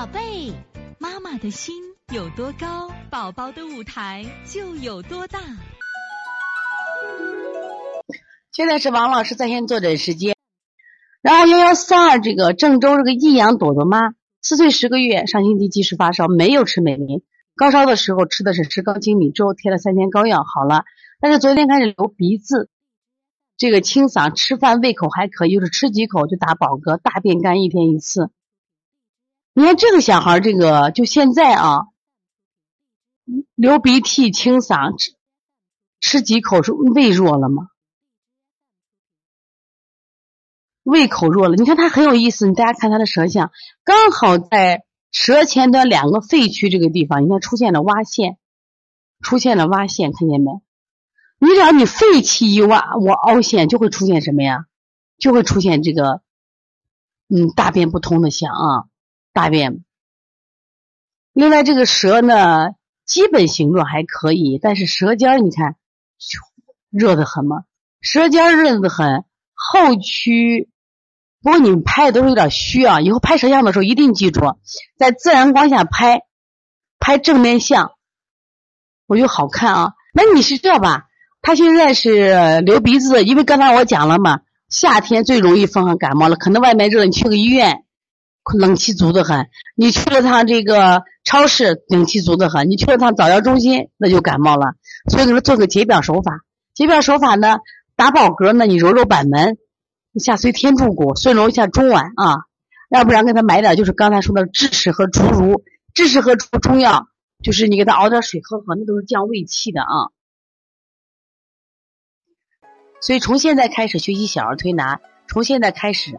宝贝，妈妈的心有多高，宝宝的舞台就有多大。现在是王老师在线坐诊时间。然后幺幺三二这个郑州这个益阳朵朵妈，四岁十个月，上星期及时发烧，没有吃美林，高烧的时候吃的是石膏精米粥，贴了三天膏药好了，但是昨天开始流鼻子，这个清嗓，吃饭胃口还可以，就是吃几口就打饱嗝，大便干一天一次。你看这个小孩，这个就现在啊，流鼻涕、清嗓，吃吃几口是胃弱了吗？胃口弱了，你看他很有意思。你大家看他的舌象，刚好在舌前端两个肺区这个地方，你看出现了洼陷，出现了洼陷，看见没？你只要你肺气一洼，我凹陷就会出现什么呀？就会出现这个，嗯，大便不通的象啊，大便。另外这个舌呢，基本形状还可以，但是舌尖你看热的很嘛，舌尖热的很，后区。不过你们拍的都是有点虚啊，以后拍舌像的时候一定记住，在自然光下拍，拍正面相，我就好看啊。那你是这吧？他现在是流鼻子，因为刚才我讲了嘛，夏天最容易风寒感冒了，可能外面热，你去个医院，冷气足的很；你去了趟这个超市，冷气足的很；你去了趟早教中心，那就感冒了。所以说做个解表手法，解表手法呢，打饱嗝呢，你揉揉板门。下垂天柱骨，顺揉一下中脘啊，要不然给他买点就是刚才说的枳实和竹茹，枳实和竹中药，就是你给他熬点水喝喝，那都是降胃气的啊。所以从现在开始学习小儿推拿，从现在开始